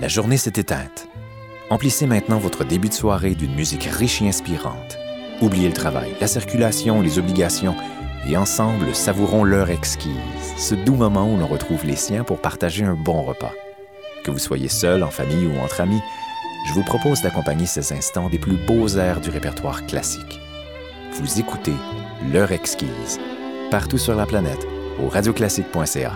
La journée s'est éteinte. Emplissez maintenant votre début de soirée d'une musique riche et inspirante. Oubliez le travail, la circulation, les obligations, et ensemble savourons l'heure exquise, ce doux moment où l'on retrouve les siens pour partager un bon repas. Que vous soyez seul, en famille ou entre amis, je vous propose d'accompagner ces instants des plus beaux airs du répertoire classique. Vous écoutez L'heure exquise, partout sur la planète, au radioclassique.ca.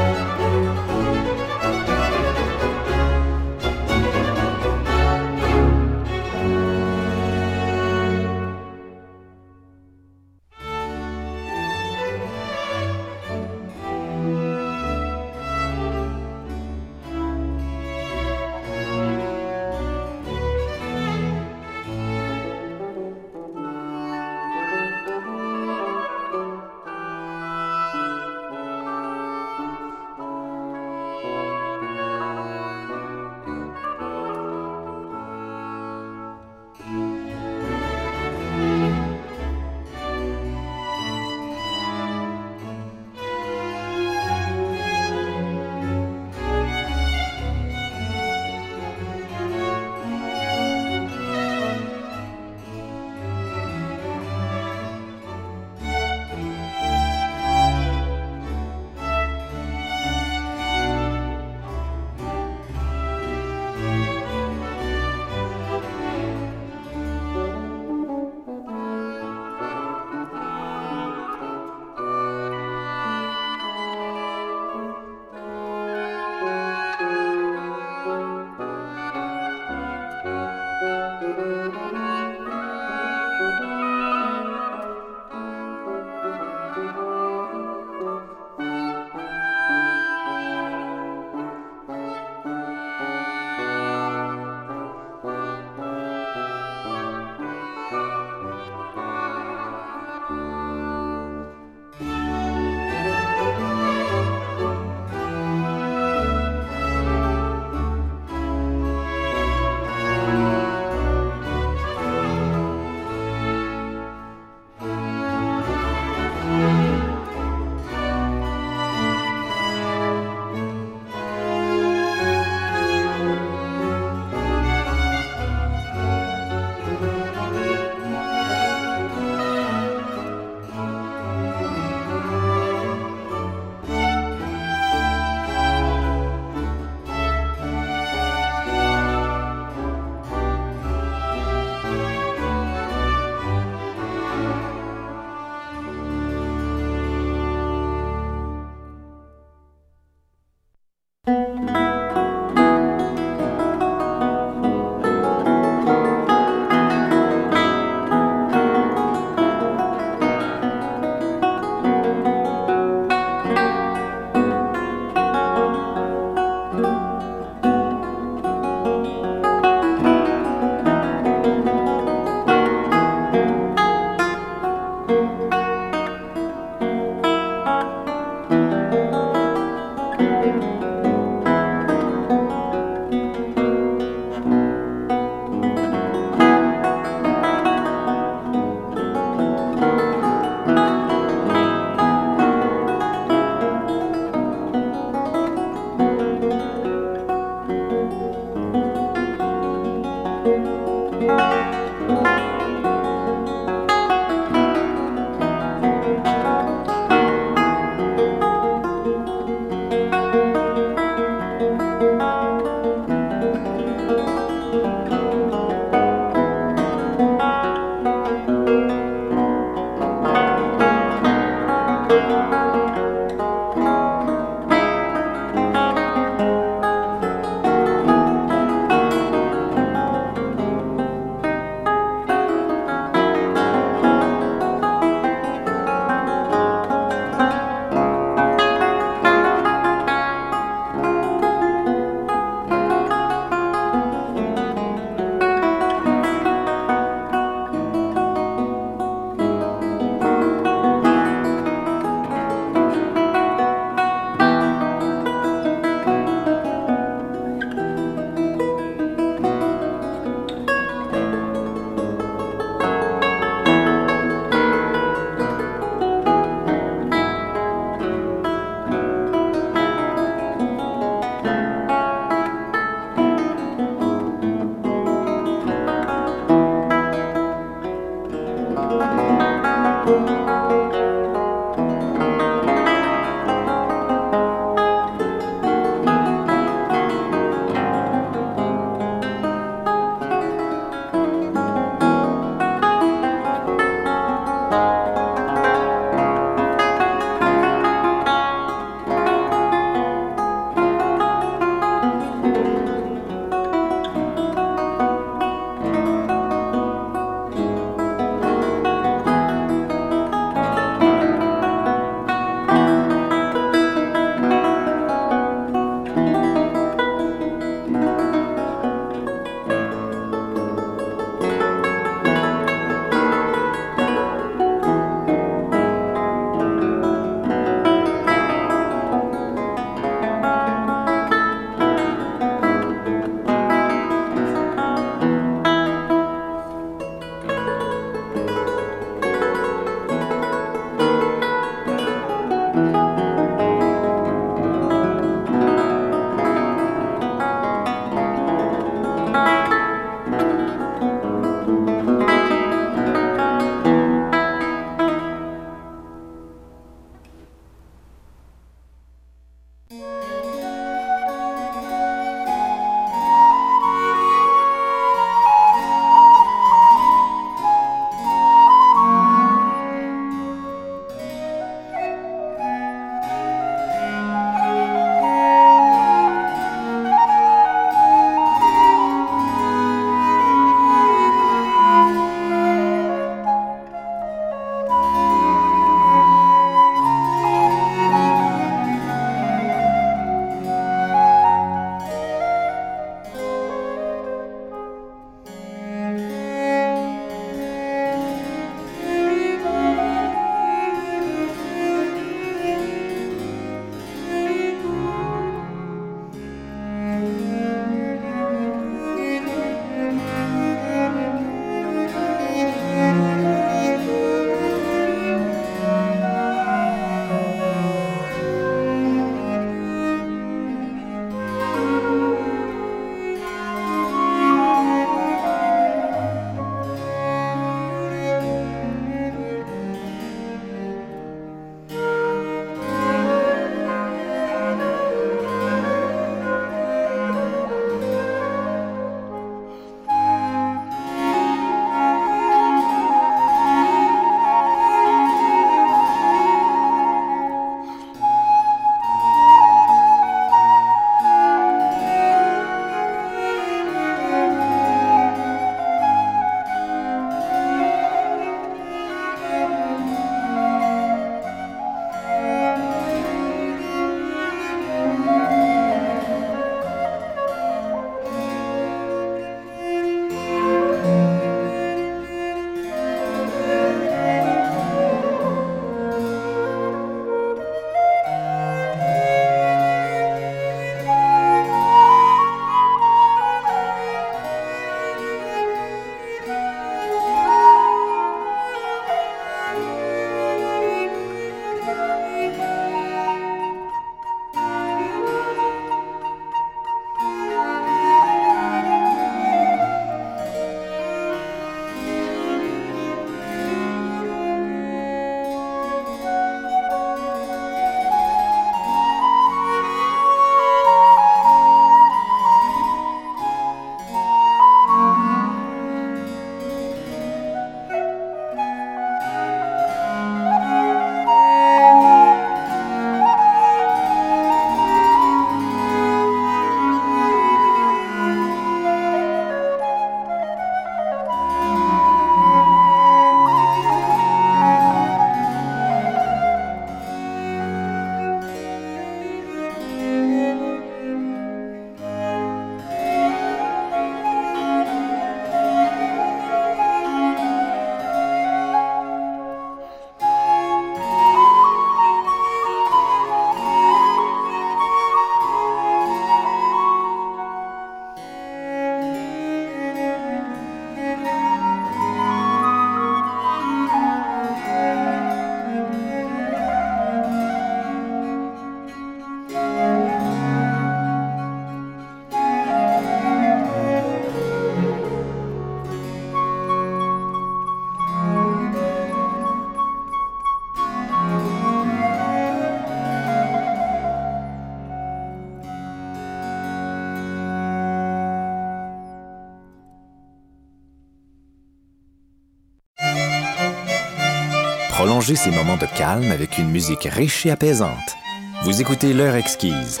Ces moments de calme avec une musique riche et apaisante. Vous écoutez L'heure exquise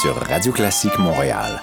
sur Radio Classique Montréal.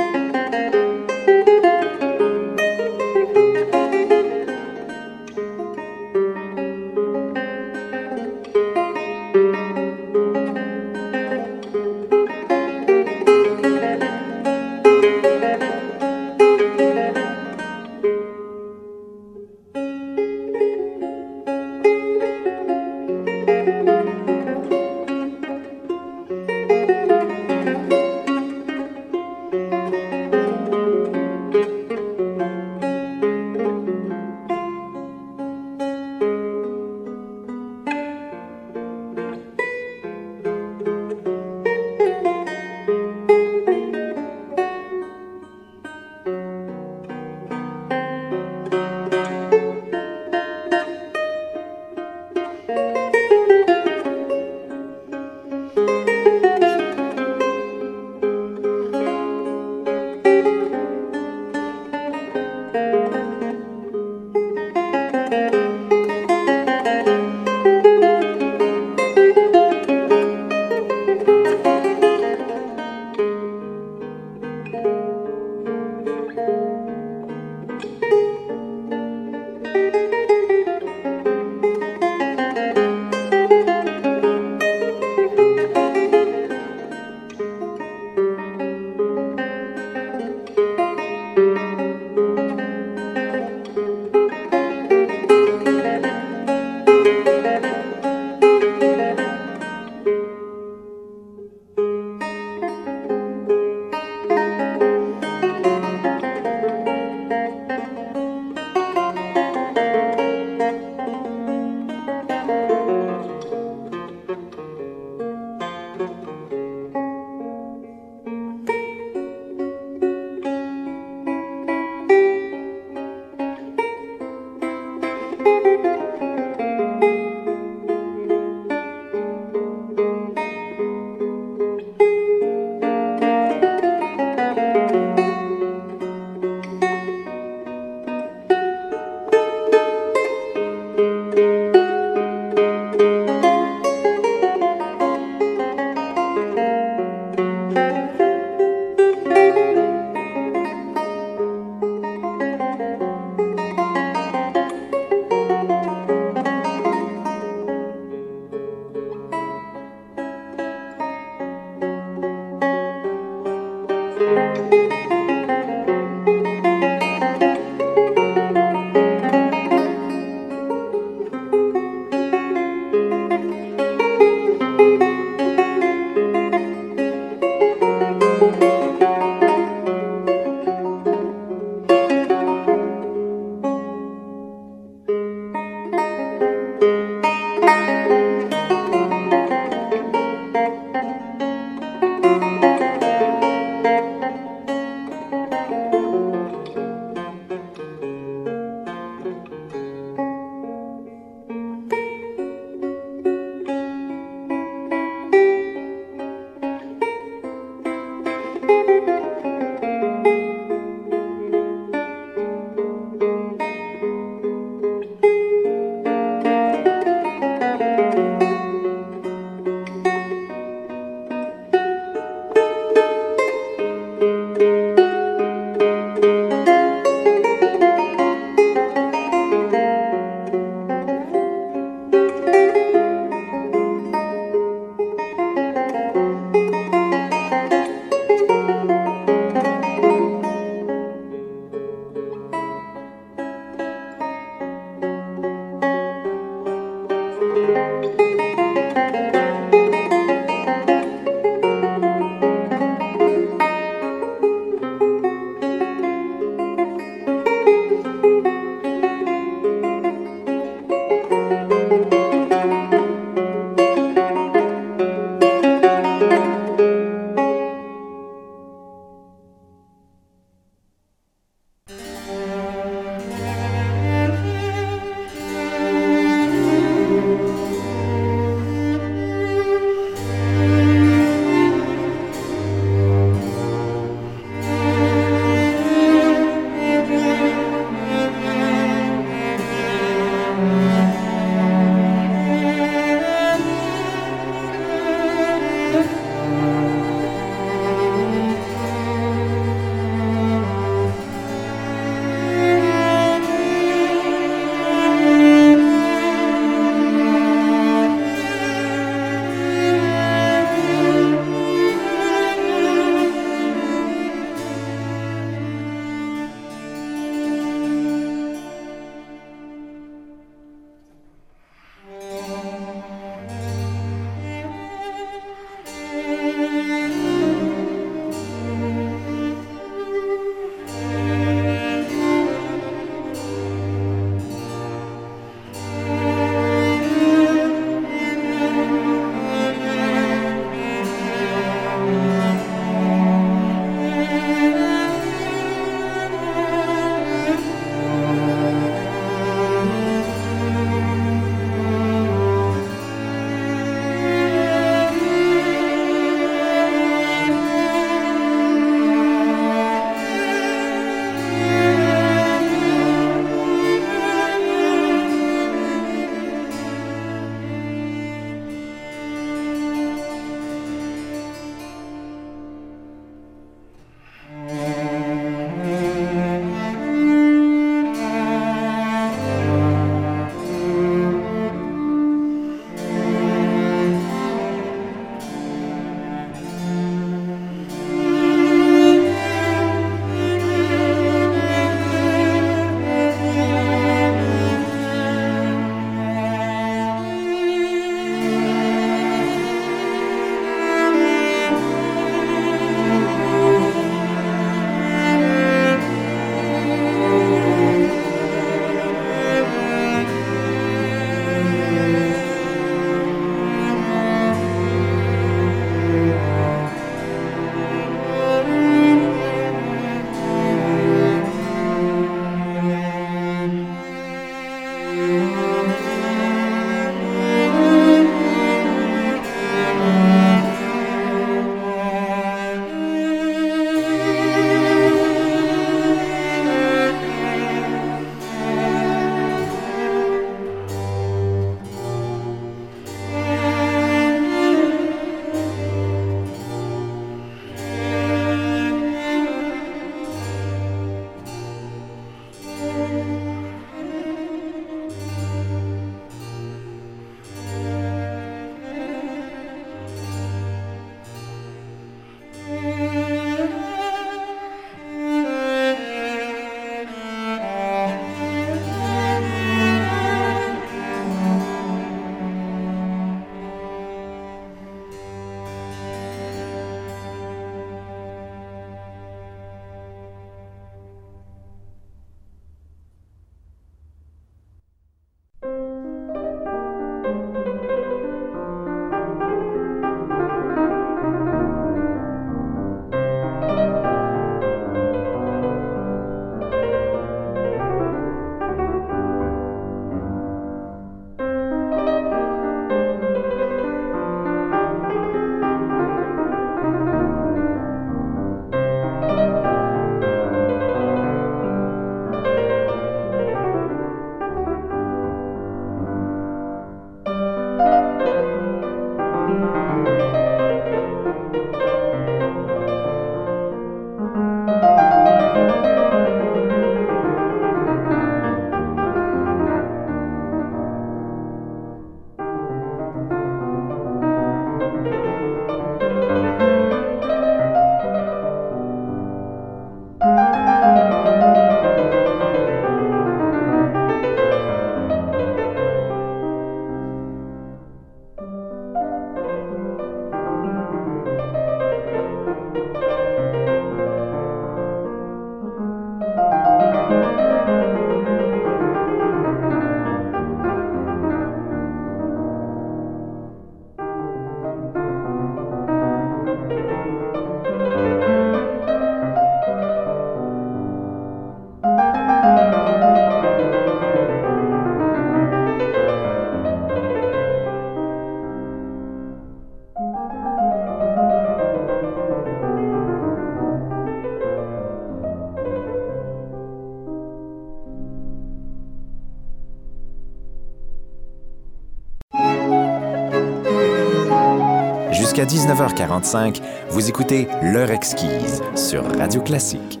Jusqu'à 19h45, vous écoutez L'heure exquise sur Radio Classique.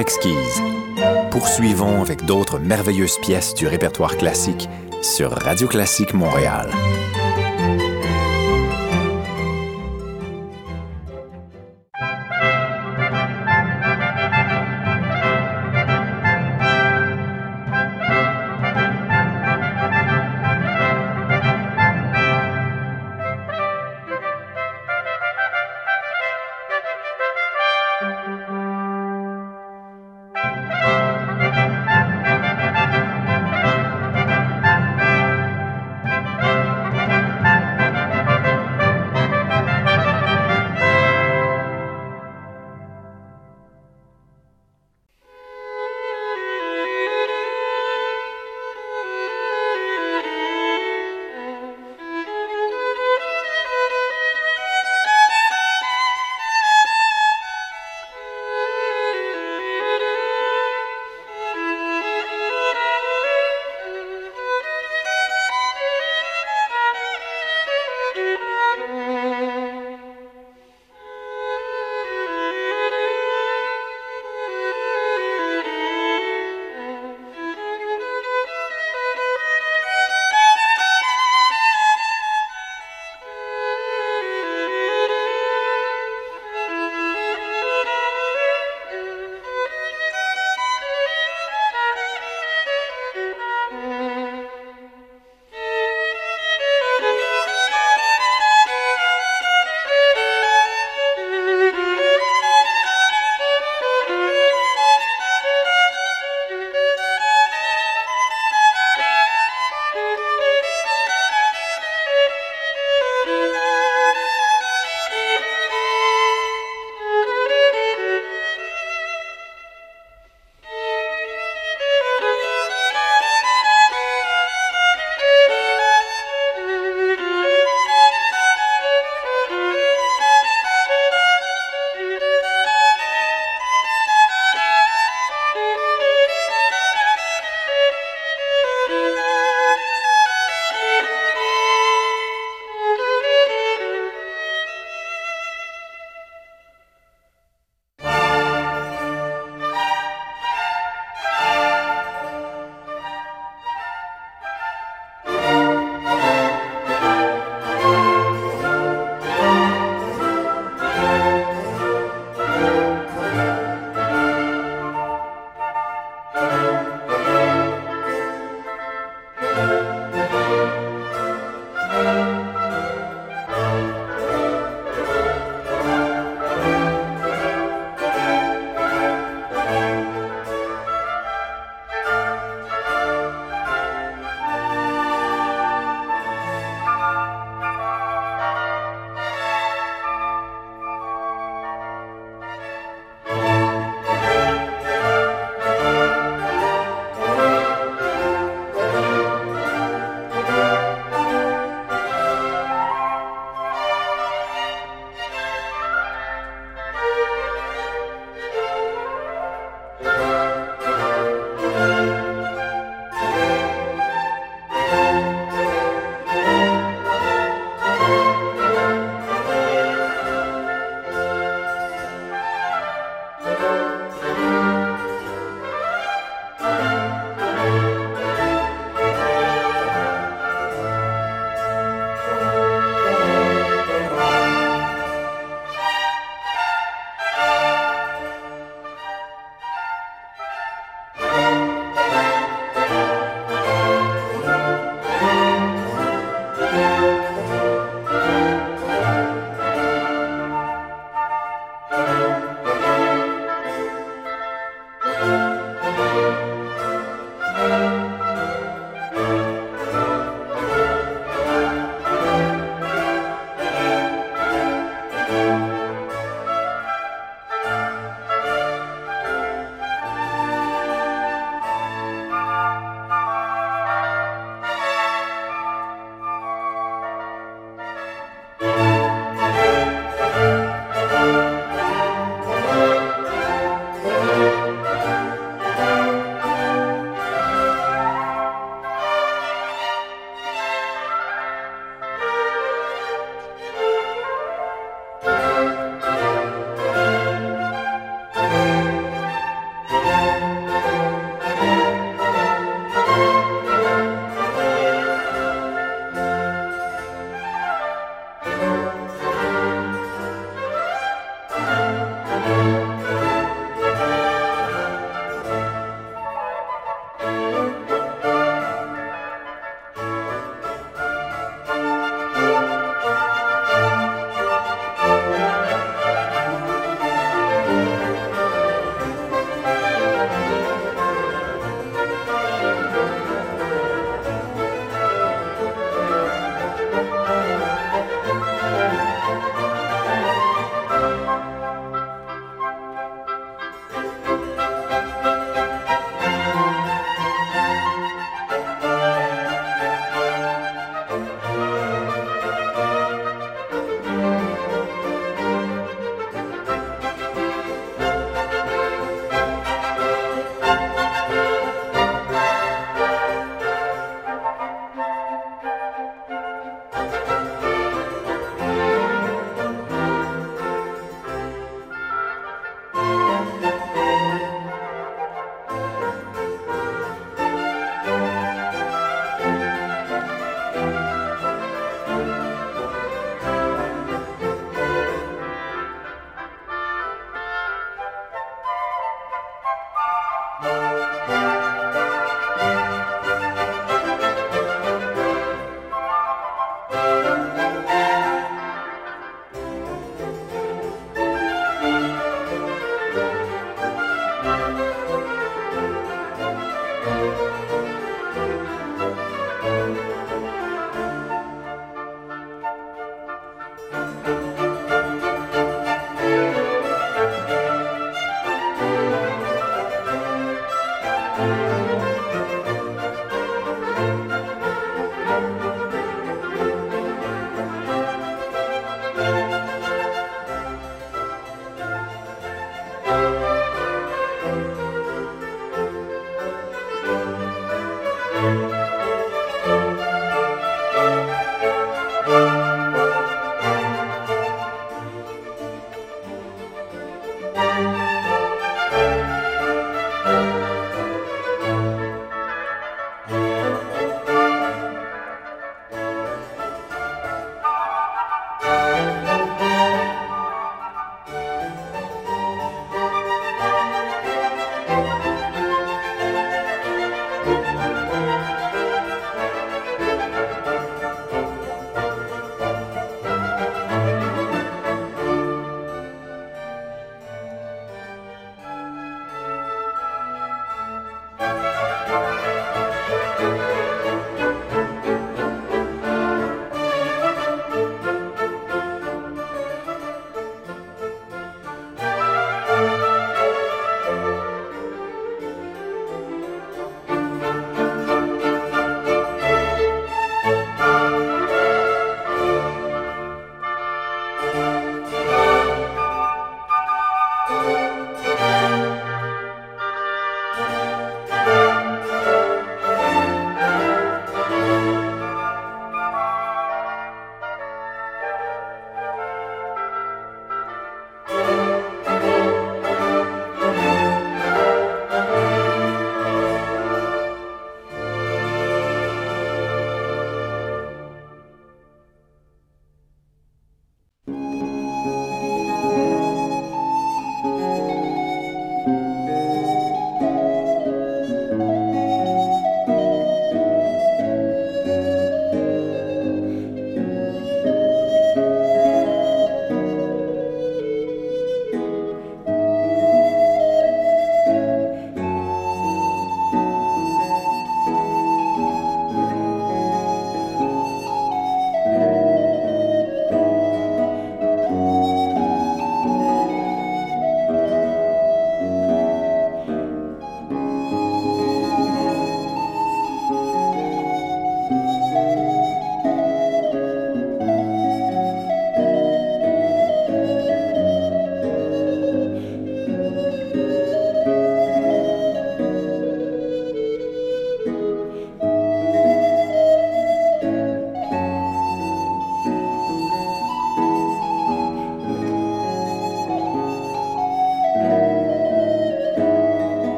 exquise. Poursuivons avec d'autres merveilleuses pièces du répertoire classique sur Radio Classique Montréal.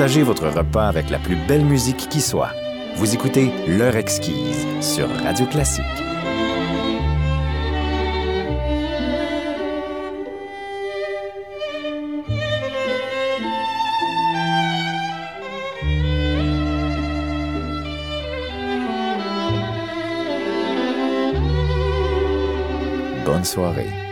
Partagez votre repas avec la plus belle musique qui soit. Vous écoutez L'heure exquise sur Radio Classique. Bonne soirée.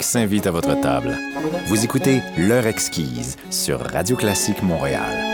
S'invite à votre table. Vous écoutez L'heure exquise sur Radio Classique Montréal.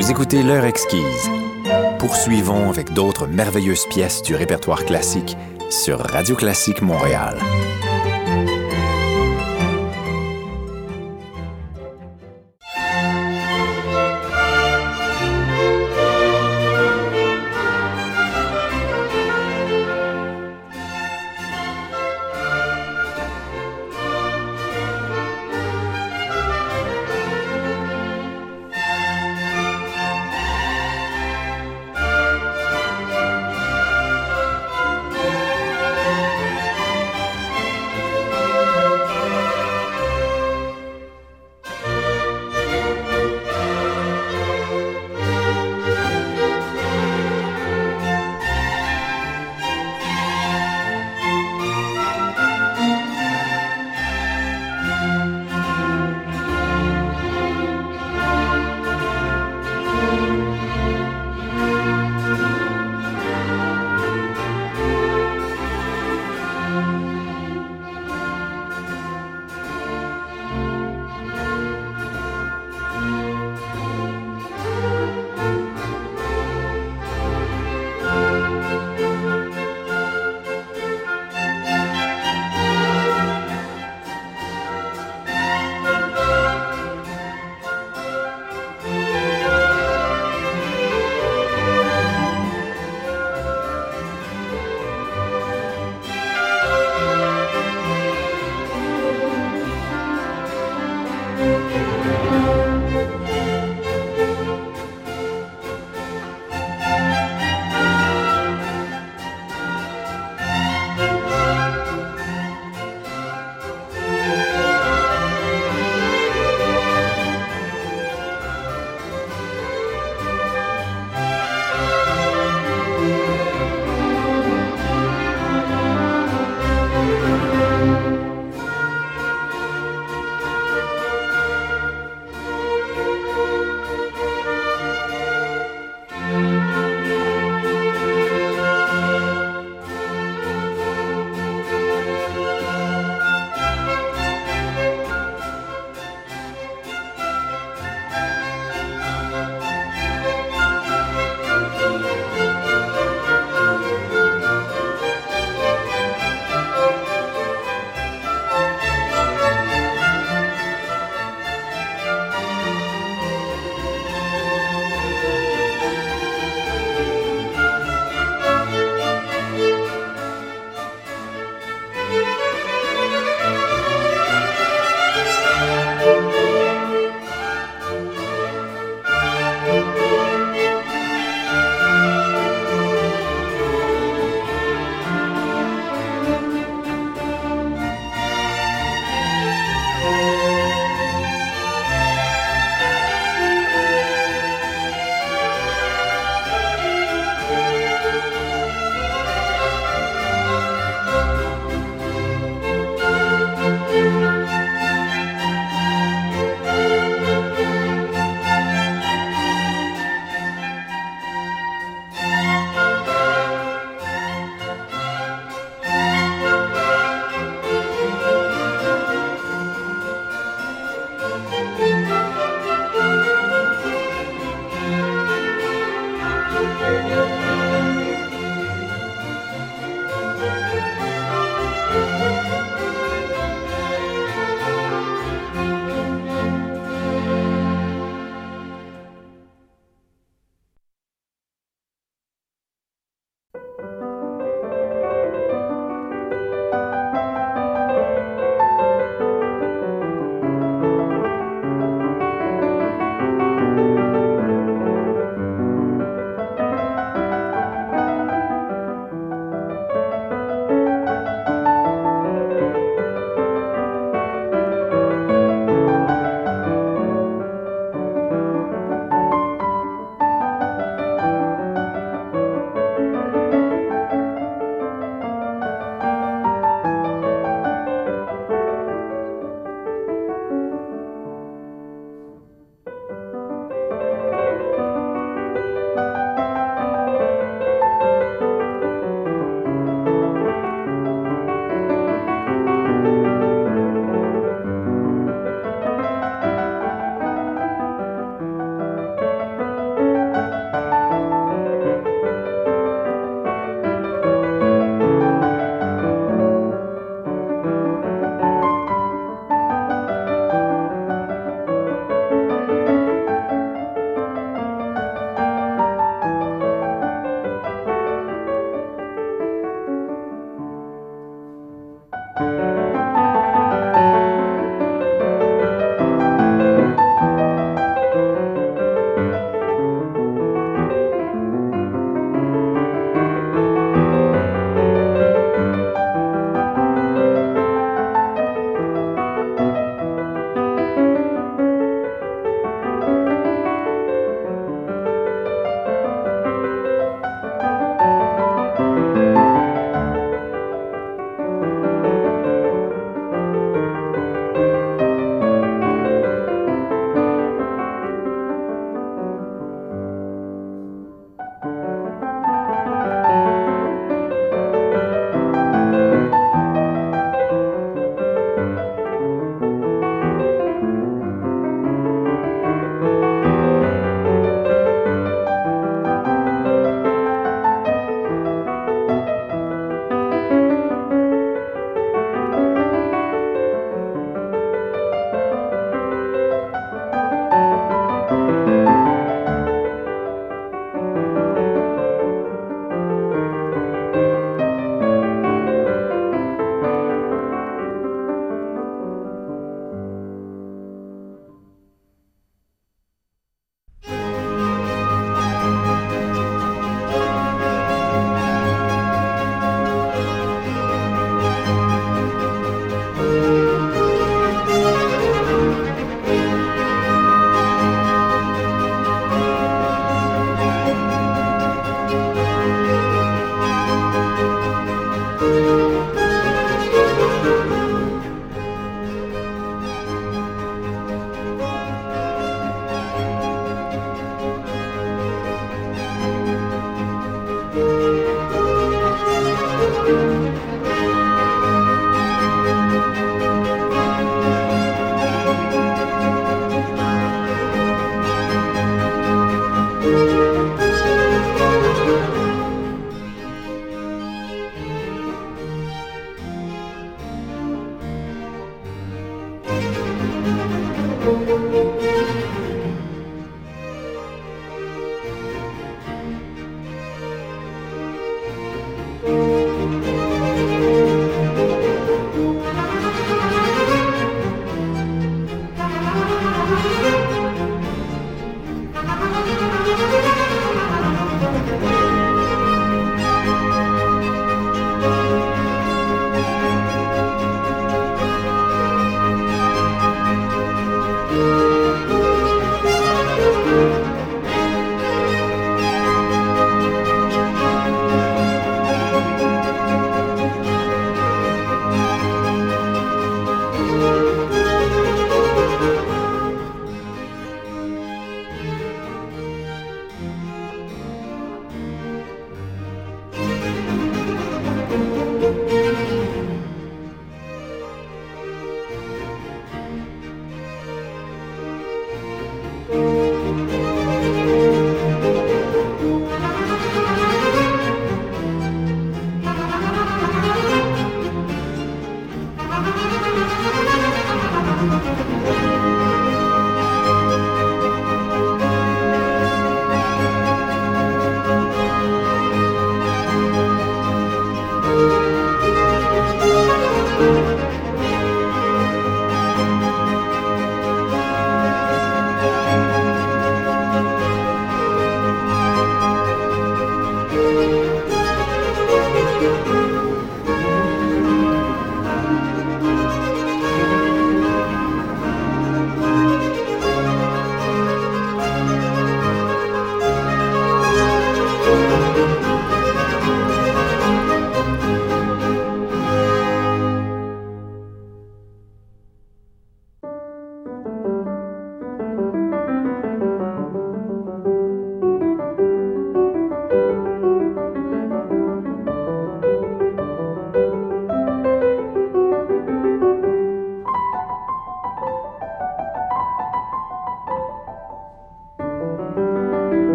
Vous écoutez L'heure exquise. Poursuivons avec d'autres merveilleuses pièces du répertoire classique sur Radio Classique Montréal.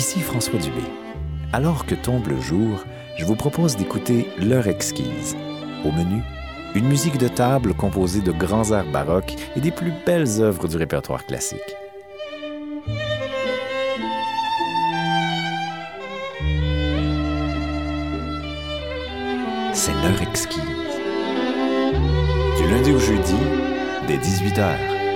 Ici François Dubé. Alors que tombe le jour, je vous propose d'écouter L'heure exquise. Au menu, une musique de table composée de grands airs baroques et des plus belles œuvres du répertoire classique. C'est l'heure exquise. Du lundi au jeudi, dès 18h.